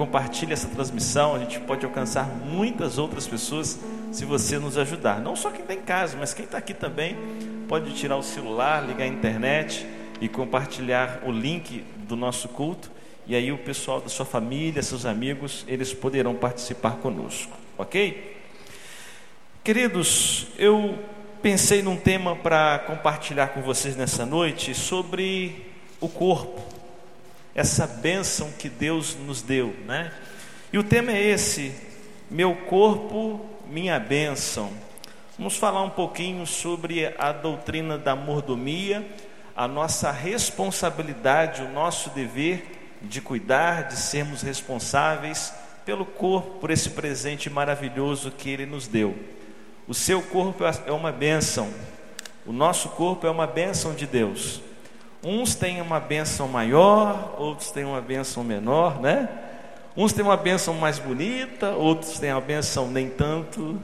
Compartilhe essa transmissão, a gente pode alcançar muitas outras pessoas se você nos ajudar. Não só quem está em casa, mas quem está aqui também pode tirar o celular, ligar a internet e compartilhar o link do nosso culto. E aí o pessoal da sua família, seus amigos, eles poderão participar conosco, ok? Queridos, eu pensei num tema para compartilhar com vocês nessa noite sobre o corpo essa bênção que Deus nos deu, né? E o tema é esse: meu corpo, minha bênção. Vamos falar um pouquinho sobre a doutrina da mordomia, a nossa responsabilidade, o nosso dever de cuidar, de sermos responsáveis pelo corpo, por esse presente maravilhoso que Ele nos deu. O seu corpo é uma bênção, o nosso corpo é uma bênção de Deus. Uns têm uma bênção maior, outros têm uma bênção menor, né? Uns têm uma bênção mais bonita, outros têm uma bênção nem tanto,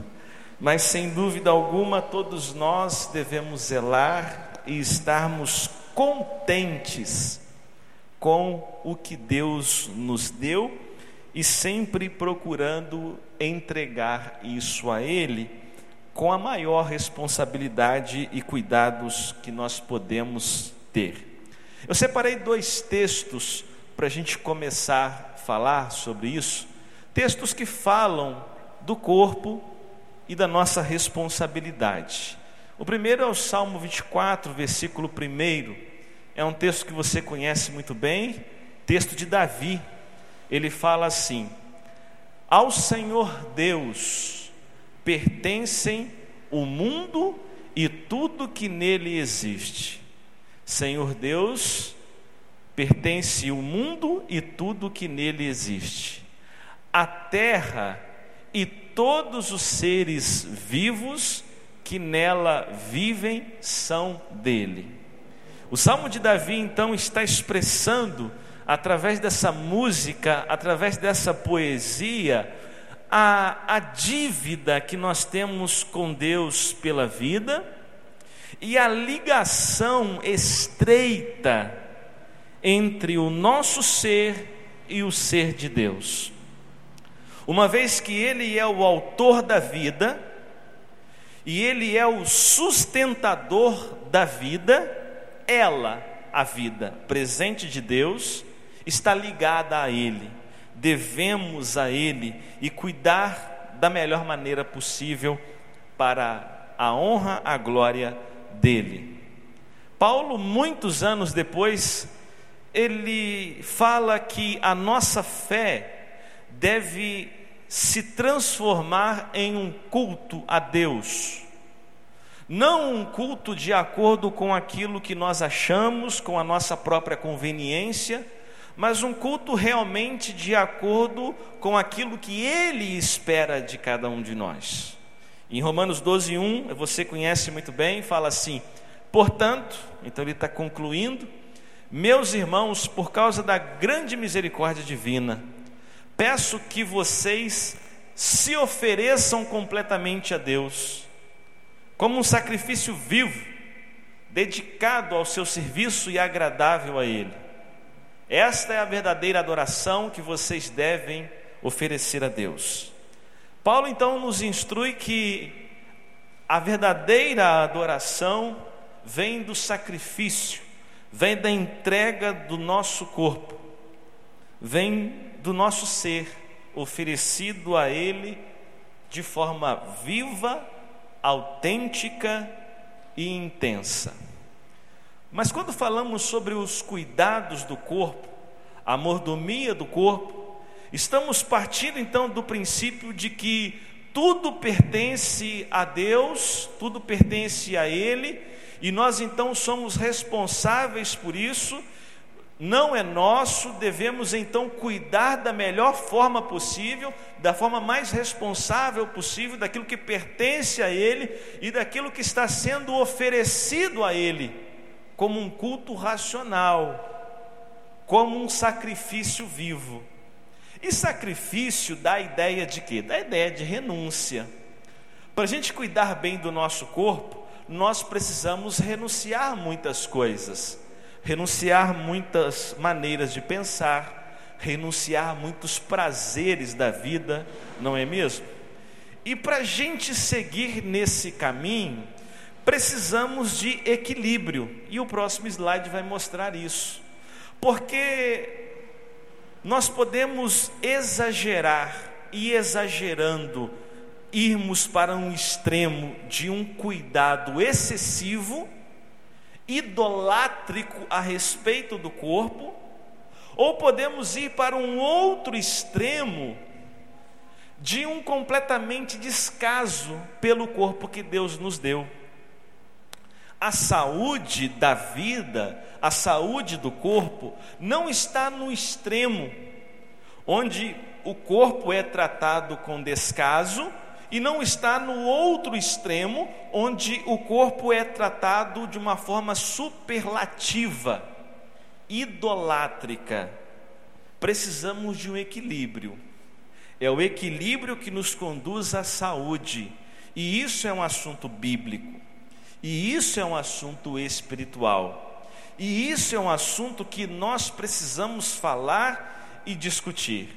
mas sem dúvida alguma todos nós devemos zelar e estarmos contentes com o que Deus nos deu e sempre procurando entregar isso a Ele com a maior responsabilidade e cuidados que nós podemos ter. Eu separei dois textos para a gente começar a falar sobre isso, textos que falam do corpo e da nossa responsabilidade. O primeiro é o Salmo 24, versículo 1. É um texto que você conhece muito bem, texto de Davi. Ele fala assim: Ao Senhor Deus pertencem o mundo e tudo que nele existe. Senhor Deus, pertence o mundo e tudo que nele existe, a terra e todos os seres vivos que nela vivem são dele. O Salmo de Davi então está expressando, através dessa música, através dessa poesia, a, a dívida que nós temos com Deus pela vida e a ligação estreita entre o nosso ser e o ser de Deus. Uma vez que Ele é o autor da vida, e Ele é o sustentador da vida, ela, a vida presente de Deus, está ligada a Ele. Devemos a Ele e cuidar da melhor maneira possível para a honra, a glória dele. Paulo, muitos anos depois, ele fala que a nossa fé deve se transformar em um culto a Deus. Não um culto de acordo com aquilo que nós achamos, com a nossa própria conveniência, mas um culto realmente de acordo com aquilo que Ele espera de cada um de nós. Em Romanos 12, 1, você conhece muito bem, fala assim: portanto, então ele está concluindo, meus irmãos, por causa da grande misericórdia divina, peço que vocês se ofereçam completamente a Deus, como um sacrifício vivo, dedicado ao seu serviço e agradável a Ele. Esta é a verdadeira adoração que vocês devem oferecer a Deus. Paulo então nos instrui que a verdadeira adoração vem do sacrifício, vem da entrega do nosso corpo, vem do nosso ser oferecido a Ele de forma viva, autêntica e intensa. Mas quando falamos sobre os cuidados do corpo, a mordomia do corpo, Estamos partindo então do princípio de que tudo pertence a Deus, tudo pertence a Ele, e nós então somos responsáveis por isso, não é nosso, devemos então cuidar da melhor forma possível, da forma mais responsável possível, daquilo que pertence a Ele e daquilo que está sendo oferecido a Ele, como um culto racional, como um sacrifício vivo. E sacrifício dá a ideia de quê? Dá a ideia de renúncia. Para a gente cuidar bem do nosso corpo, nós precisamos renunciar muitas coisas, renunciar muitas maneiras de pensar, renunciar muitos prazeres da vida, não é mesmo? E para a gente seguir nesse caminho, precisamos de equilíbrio, e o próximo slide vai mostrar isso, porque nós podemos exagerar e exagerando, irmos para um extremo de um cuidado excessivo, idolátrico a respeito do corpo, ou podemos ir para um outro extremo de um completamente descaso pelo corpo que Deus nos deu. A saúde da vida, a saúde do corpo, não está no extremo, onde o corpo é tratado com descaso, e não está no outro extremo, onde o corpo é tratado de uma forma superlativa, idolátrica. Precisamos de um equilíbrio. É o equilíbrio que nos conduz à saúde, e isso é um assunto bíblico, e isso é um assunto espiritual, e isso é um assunto que nós precisamos falar e discutir.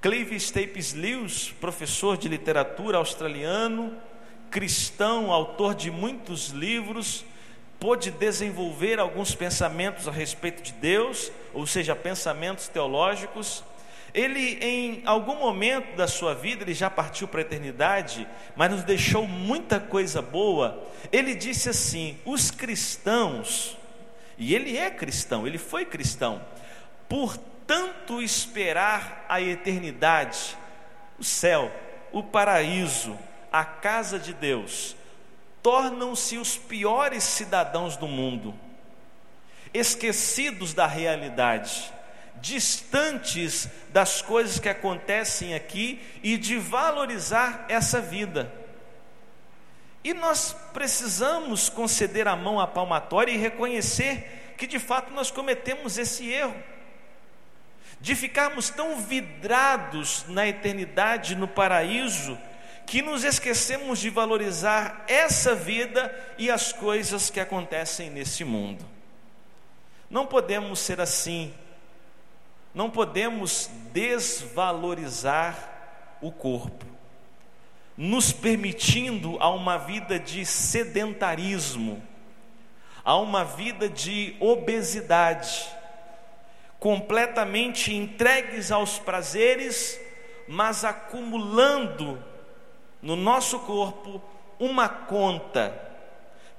Clive Staples Lewis, professor de literatura australiano, cristão, autor de muitos livros, pôde desenvolver alguns pensamentos a respeito de Deus, ou seja, pensamentos teológicos, ele, em algum momento da sua vida, ele já partiu para a eternidade, mas nos deixou muita coisa boa. Ele disse assim: os cristãos, e ele é cristão, ele foi cristão, por tanto esperar a eternidade, o céu, o paraíso, a casa de Deus, tornam-se os piores cidadãos do mundo, esquecidos da realidade distantes das coisas que acontecem aqui e de valorizar essa vida. E nós precisamos conceder a mão à palmatória e reconhecer que de fato nós cometemos esse erro, de ficarmos tão vidrados na eternidade, no paraíso, que nos esquecemos de valorizar essa vida e as coisas que acontecem nesse mundo. Não podemos ser assim. Não podemos desvalorizar o corpo, nos permitindo a uma vida de sedentarismo, a uma vida de obesidade, completamente entregues aos prazeres, mas acumulando no nosso corpo uma conta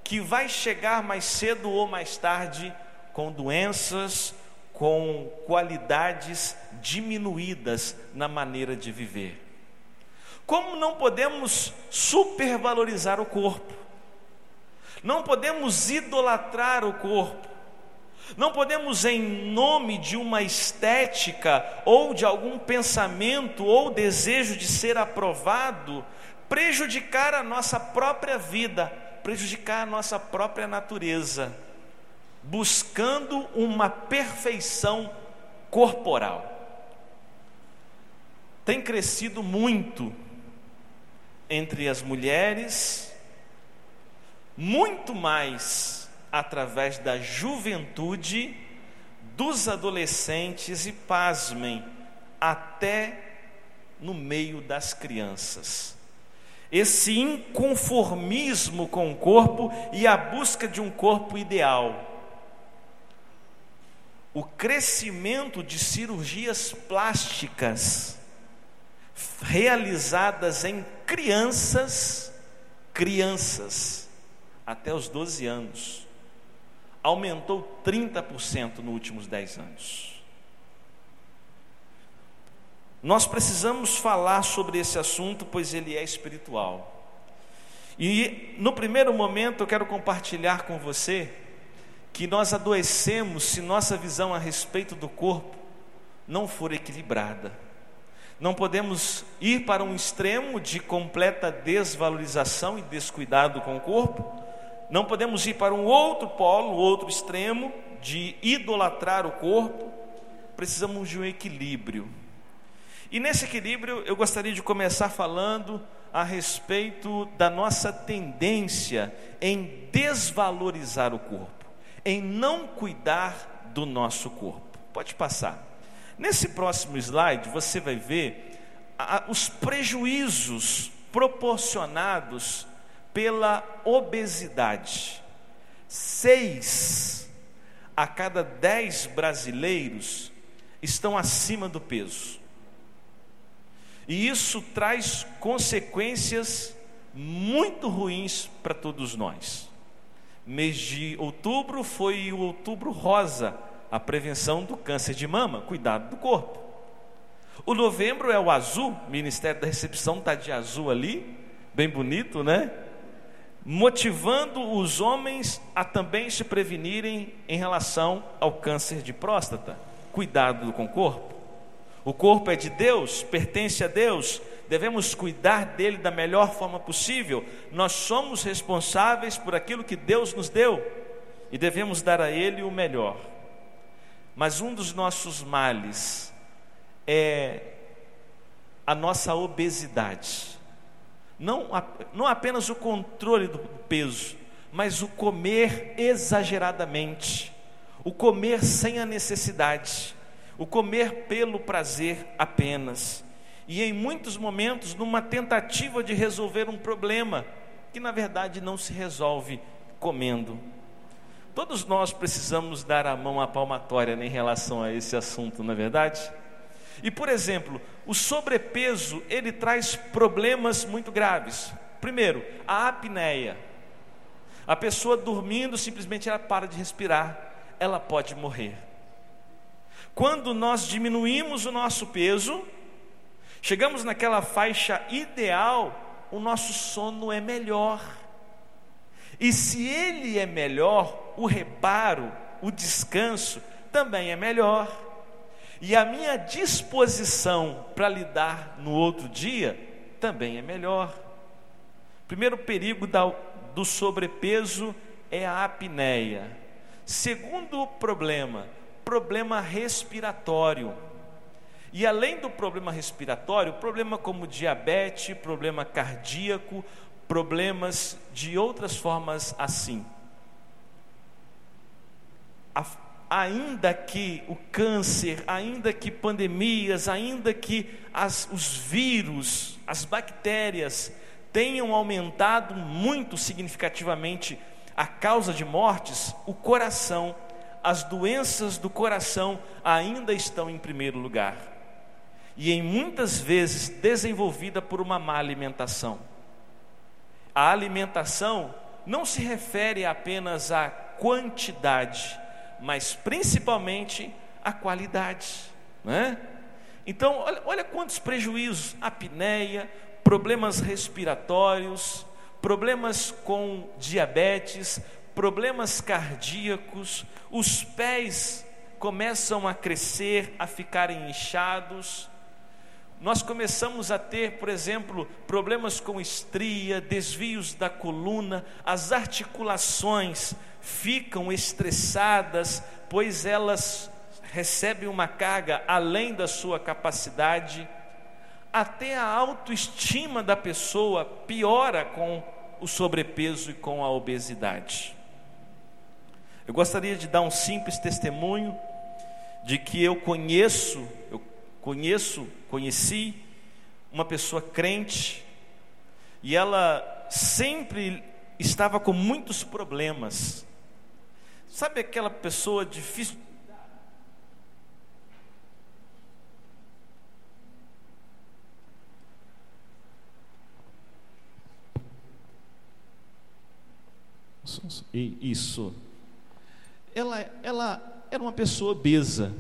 que vai chegar mais cedo ou mais tarde com doenças, com qualidades diminuídas na maneira de viver. Como não podemos supervalorizar o corpo, não podemos idolatrar o corpo, não podemos, em nome de uma estética ou de algum pensamento ou desejo de ser aprovado, prejudicar a nossa própria vida, prejudicar a nossa própria natureza buscando uma perfeição corporal. Tem crescido muito entre as mulheres, muito mais através da juventude, dos adolescentes e, pasmem, até no meio das crianças. Esse inconformismo com o corpo e a busca de um corpo ideal o crescimento de cirurgias plásticas realizadas em crianças, crianças, até os 12 anos, aumentou 30% nos últimos 10 anos. Nós precisamos falar sobre esse assunto, pois ele é espiritual. E no primeiro momento eu quero compartilhar com você que nós adoecemos se nossa visão a respeito do corpo não for equilibrada. Não podemos ir para um extremo de completa desvalorização e descuidado com o corpo, não podemos ir para um outro polo, outro extremo de idolatrar o corpo. Precisamos de um equilíbrio. E nesse equilíbrio eu gostaria de começar falando a respeito da nossa tendência em desvalorizar o corpo em não cuidar do nosso corpo. Pode passar. Nesse próximo slide, você vai ver os prejuízos proporcionados pela obesidade. Seis a cada dez brasileiros estão acima do peso. E isso traz consequências muito ruins para todos nós. Mês de outubro foi o outubro rosa, a prevenção do câncer de mama, cuidado do corpo. O novembro é o azul, Ministério da Recepção está de azul ali, bem bonito, né? Motivando os homens a também se prevenirem em relação ao câncer de próstata. Cuidado com o corpo. O corpo é de Deus, pertence a Deus, devemos cuidar dele da melhor forma possível. Nós somos responsáveis por aquilo que Deus nos deu e devemos dar a ele o melhor. Mas um dos nossos males é a nossa obesidade. Não, não apenas o controle do peso, mas o comer exageradamente, o comer sem a necessidade o comer pelo prazer apenas. E em muitos momentos, numa tentativa de resolver um problema que na verdade não se resolve comendo. Todos nós precisamos dar a mão à palmatória em relação a esse assunto, na é verdade? E por exemplo, o sobrepeso, ele traz problemas muito graves. Primeiro, a apneia. A pessoa dormindo, simplesmente ela para de respirar, ela pode morrer. Quando nós diminuímos o nosso peso, chegamos naquela faixa ideal, o nosso sono é melhor. E se ele é melhor, o reparo, o descanso também é melhor. E a minha disposição para lidar no outro dia também é melhor. Primeiro perigo da, do sobrepeso é a apneia. Segundo problema, problema respiratório. E além do problema respiratório, problema como diabetes, problema cardíaco, problemas de outras formas assim. Ainda que o câncer, ainda que pandemias, ainda que as, os vírus, as bactérias tenham aumentado muito significativamente a causa de mortes, o coração as doenças do coração ainda estão em primeiro lugar. E em muitas vezes desenvolvida por uma má alimentação. A alimentação não se refere apenas à quantidade, mas principalmente à qualidade, né? Então, olha, olha quantos prejuízos: apneia, problemas respiratórios, problemas com diabetes, problemas cardíacos, os pés começam a crescer, a ficarem inchados. Nós começamos a ter, por exemplo, problemas com estria, desvios da coluna, as articulações ficam estressadas, pois elas recebem uma carga além da sua capacidade. Até a autoestima da pessoa piora com o sobrepeso e com a obesidade. Eu gostaria de dar um simples testemunho de que eu conheço, eu conheço, conheci uma pessoa crente e ela sempre estava com muitos problemas. Sabe aquela pessoa difícil Isso ela, ela era uma pessoa obesa.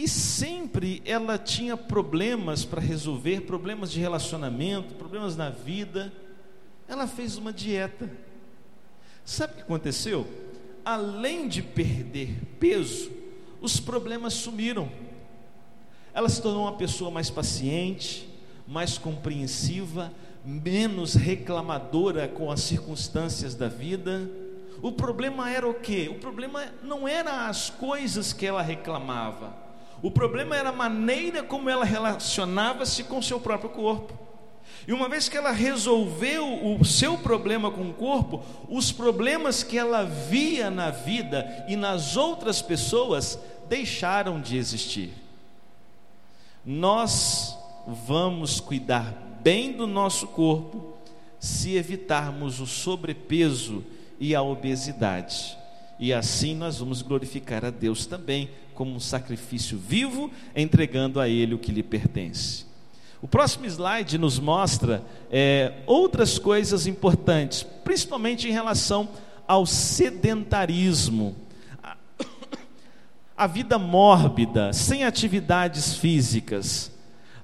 E sempre ela tinha problemas para resolver, problemas de relacionamento, problemas na vida. Ela fez uma dieta. Sabe o que aconteceu? Além de perder peso, os problemas sumiram. Ela se tornou uma pessoa mais paciente, mais compreensiva, menos reclamadora com as circunstâncias da vida o problema era o quê? O problema não era as coisas que ela reclamava. O problema era a maneira como ela relacionava-se com seu próprio corpo. E uma vez que ela resolveu o seu problema com o corpo, os problemas que ela via na vida e nas outras pessoas deixaram de existir. nós vamos cuidar bem do nosso corpo se evitarmos o sobrepeso e a obesidade. E assim nós vamos glorificar a Deus também, como um sacrifício vivo, entregando a Ele o que lhe pertence. O próximo slide nos mostra é, outras coisas importantes, principalmente em relação ao sedentarismo. A vida mórbida, sem atividades físicas.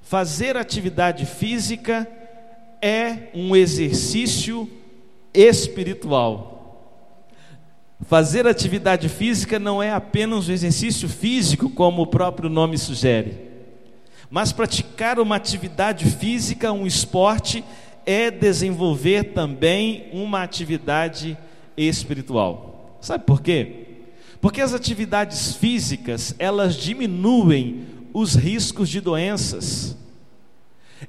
Fazer atividade física é um exercício espiritual. Fazer atividade física não é apenas um exercício físico, como o próprio nome sugere. Mas praticar uma atividade física, um esporte, é desenvolver também uma atividade espiritual. Sabe por quê? Porque as atividades físicas, elas diminuem os riscos de doenças.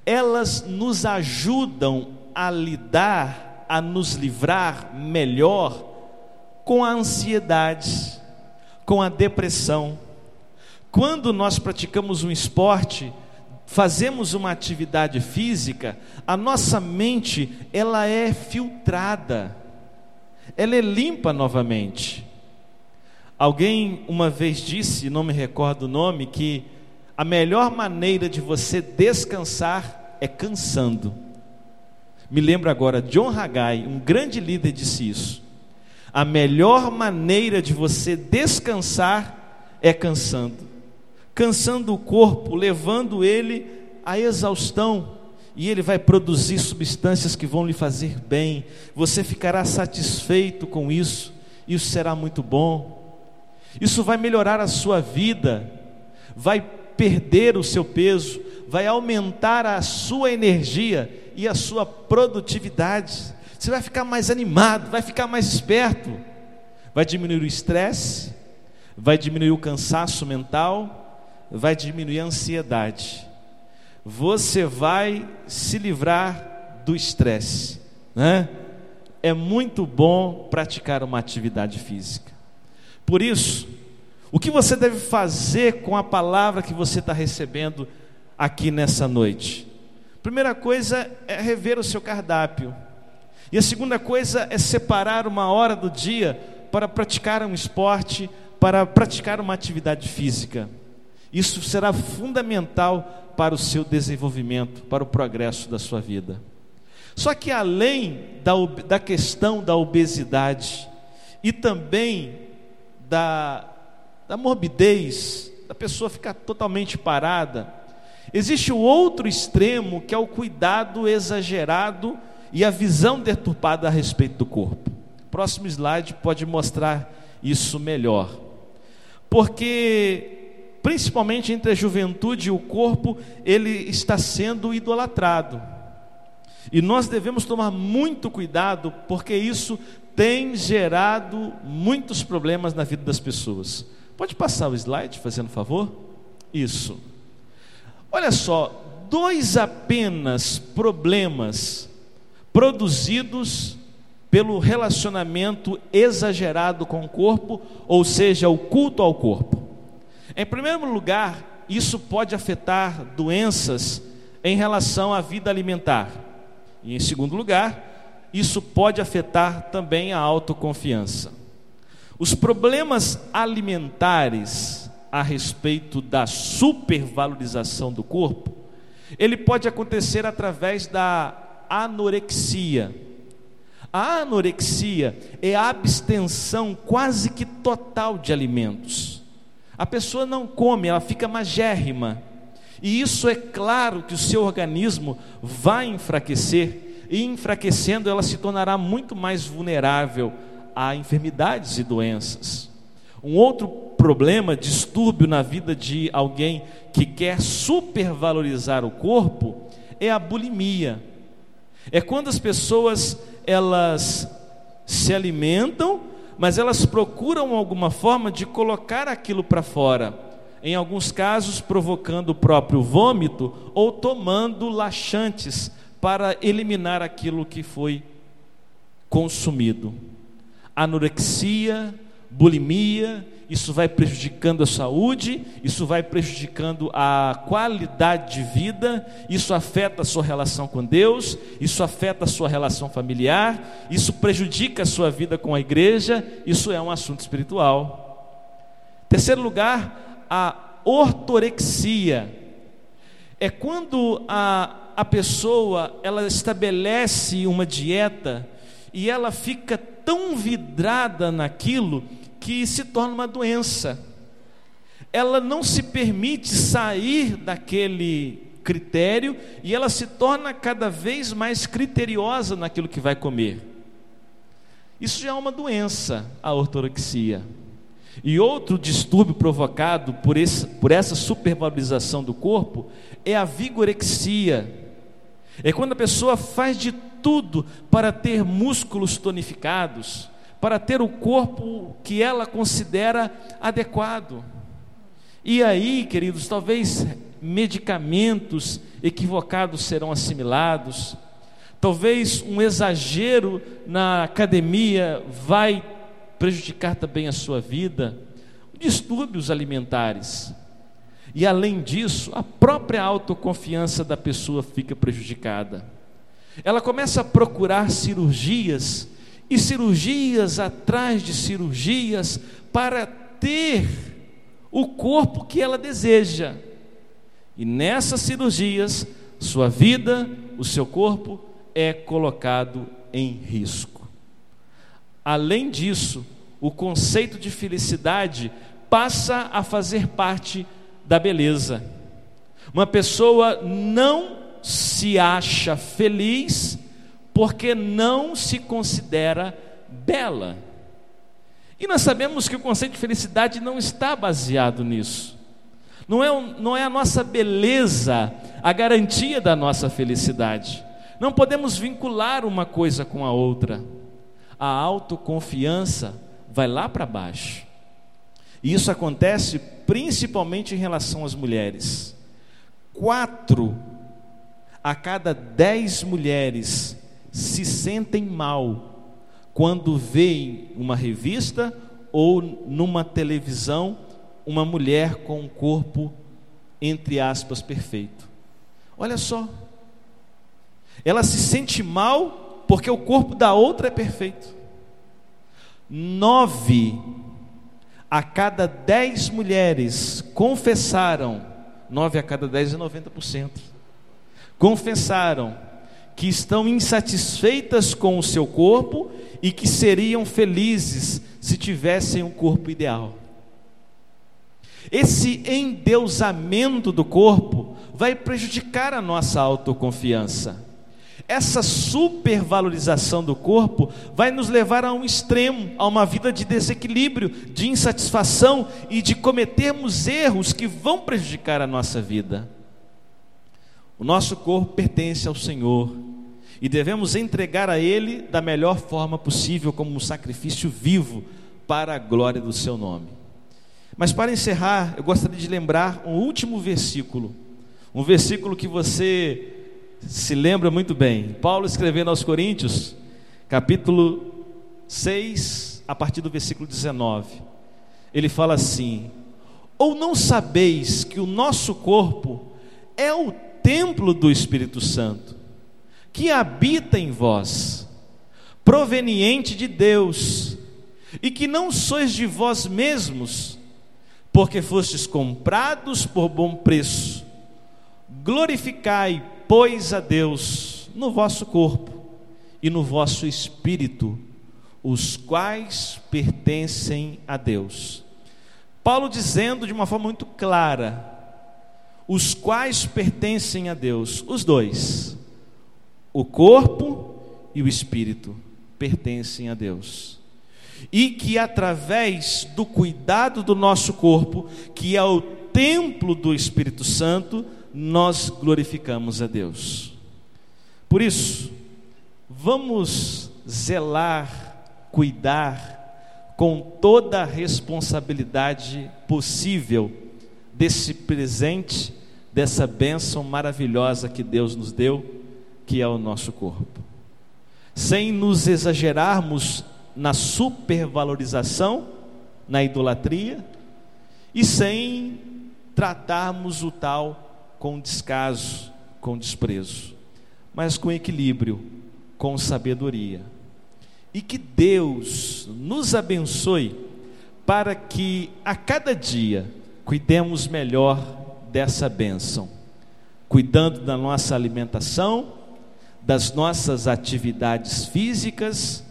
Elas nos ajudam a lidar, a nos livrar melhor com a ansiedade, com a depressão, quando nós praticamos um esporte, fazemos uma atividade física, a nossa mente, ela é filtrada. Ela é limpa novamente. Alguém uma vez disse, não me recordo o nome, que a melhor maneira de você descansar é cansando. Me lembro agora, John Haggai, um grande líder, disse isso. A melhor maneira de você descansar é cansando cansando o corpo, levando ele à exaustão, e ele vai produzir substâncias que vão lhe fazer bem. Você ficará satisfeito com isso, isso será muito bom. Isso vai melhorar a sua vida, vai perder o seu peso, vai aumentar a sua energia e a sua produtividade. Você vai ficar mais animado, vai ficar mais esperto, vai diminuir o estresse, vai diminuir o cansaço mental vai diminuir a ansiedade. Você vai se livrar do estresse, né? É muito bom praticar uma atividade física. Por isso, o que você deve fazer com a palavra que você está recebendo aqui nessa noite? Primeira coisa é rever o seu cardápio. E a segunda coisa é separar uma hora do dia para praticar um esporte, para praticar uma atividade física. Isso será fundamental para o seu desenvolvimento, para o progresso da sua vida. Só que além da, da questão da obesidade e também da, da morbidez, da pessoa ficar totalmente parada, existe o outro extremo que é o cuidado exagerado e a visão deturpada a respeito do corpo. Próximo slide pode mostrar isso melhor. Porque principalmente entre a juventude e o corpo, ele está sendo idolatrado. E nós devemos tomar muito cuidado, porque isso tem gerado muitos problemas na vida das pessoas. Pode passar o slide, fazendo favor? Isso. Olha só, dois apenas problemas produzidos pelo relacionamento exagerado com o corpo, ou seja, o culto ao corpo. Em primeiro lugar, isso pode afetar doenças em relação à vida alimentar. E em segundo lugar, isso pode afetar também a autoconfiança. Os problemas alimentares a respeito da supervalorização do corpo, ele pode acontecer através da anorexia. A anorexia é a abstenção quase que total de alimentos. A pessoa não come, ela fica magérrima. E isso é claro que o seu organismo vai enfraquecer, e enfraquecendo ela se tornará muito mais vulnerável a enfermidades e doenças. Um outro problema, distúrbio na vida de alguém que quer supervalorizar o corpo, é a bulimia. É quando as pessoas elas se alimentam mas elas procuram alguma forma de colocar aquilo para fora. Em alguns casos, provocando o próprio vômito ou tomando laxantes para eliminar aquilo que foi consumido. Anorexia, bulimia, isso vai prejudicando a saúde, isso vai prejudicando a qualidade de vida, isso afeta a sua relação com Deus, isso afeta a sua relação familiar, isso prejudica a sua vida com a igreja, isso é um assunto espiritual. Terceiro lugar, a ortorexia. É quando a, a pessoa ela estabelece uma dieta e ela fica tão vidrada naquilo que se torna uma doença. Ela não se permite sair daquele critério e ela se torna cada vez mais criteriosa naquilo que vai comer. Isso já é uma doença, a ortorexia. E outro distúrbio provocado por, esse, por essa supervalorização do corpo é a vigorexia. É quando a pessoa faz de tudo para ter músculos tonificados, para ter o corpo que ela considera adequado. E aí, queridos, talvez medicamentos equivocados serão assimilados, talvez um exagero na academia vai prejudicar também a sua vida, distúrbios alimentares. E além disso, a própria autoconfiança da pessoa fica prejudicada. Ela começa a procurar cirurgias e cirurgias atrás de cirurgias para ter o corpo que ela deseja. E nessas cirurgias, sua vida, o seu corpo é colocado em risco. Além disso, o conceito de felicidade passa a fazer parte da beleza. Uma pessoa não se acha feliz porque não se considera bela. E nós sabemos que o conceito de felicidade não está baseado nisso. Não é, não é a nossa beleza a garantia da nossa felicidade. Não podemos vincular uma coisa com a outra. A autoconfiança vai lá para baixo. E isso acontece principalmente em relação às mulheres. Quatro a cada dez mulheres se sentem mal quando veem uma revista ou numa televisão uma mulher com um corpo, entre aspas, perfeito. Olha só, ela se sente mal porque o corpo da outra é perfeito. Nove a cada dez mulheres confessaram, nove a cada dez é 90%, confessaram que estão insatisfeitas com o seu corpo e que seriam felizes se tivessem um corpo ideal. Esse endeusamento do corpo vai prejudicar a nossa autoconfiança. Essa supervalorização do corpo vai nos levar a um extremo, a uma vida de desequilíbrio, de insatisfação e de cometermos erros que vão prejudicar a nossa vida. O nosso corpo pertence ao Senhor e devemos entregar a Ele da melhor forma possível, como um sacrifício vivo para a glória do Seu nome. Mas para encerrar, eu gostaria de lembrar um último versículo, um versículo que você se lembra muito bem. Paulo escrevendo aos Coríntios, capítulo 6, a partir do versículo 19. Ele fala assim: Ou não sabeis que o nosso corpo é o templo do Espírito Santo, que habita em vós, proveniente de Deus, e que não sois de vós mesmos, porque fostes comprados por bom preço. Glorificai, pois, a Deus no vosso corpo e no vosso espírito, os quais pertencem a Deus. Paulo dizendo de uma forma muito clara: os quais pertencem a Deus, os dois, o corpo e o espírito pertencem a Deus. E que através do cuidado do nosso corpo, que é o templo do Espírito Santo, nós glorificamos a Deus. Por isso, vamos zelar, cuidar com toda a responsabilidade possível desse presente, dessa bênção maravilhosa que Deus nos deu, que é o nosso corpo. Sem nos exagerarmos na supervalorização na idolatria e sem tratarmos o tal com descaso, com desprezo, mas com equilíbrio, com sabedoria. E que Deus nos abençoe para que a cada dia cuidemos melhor dessa bênção, cuidando da nossa alimentação, das nossas atividades físicas,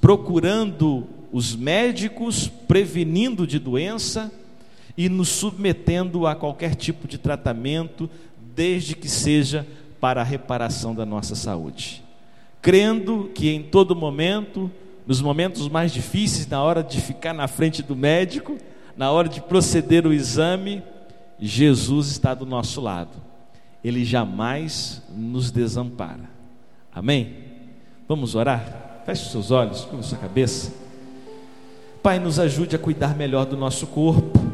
procurando os médicos, prevenindo de doença e nos submetendo a qualquer tipo de tratamento, desde que seja para a reparação da nossa saúde. Crendo que em todo momento, nos momentos mais difíceis, na hora de ficar na frente do médico, na hora de proceder o exame, Jesus está do nosso lado. Ele jamais nos desampara. Amém? Vamos orar? Feche seus olhos, curva sua cabeça. Pai, nos ajude a cuidar melhor do nosso corpo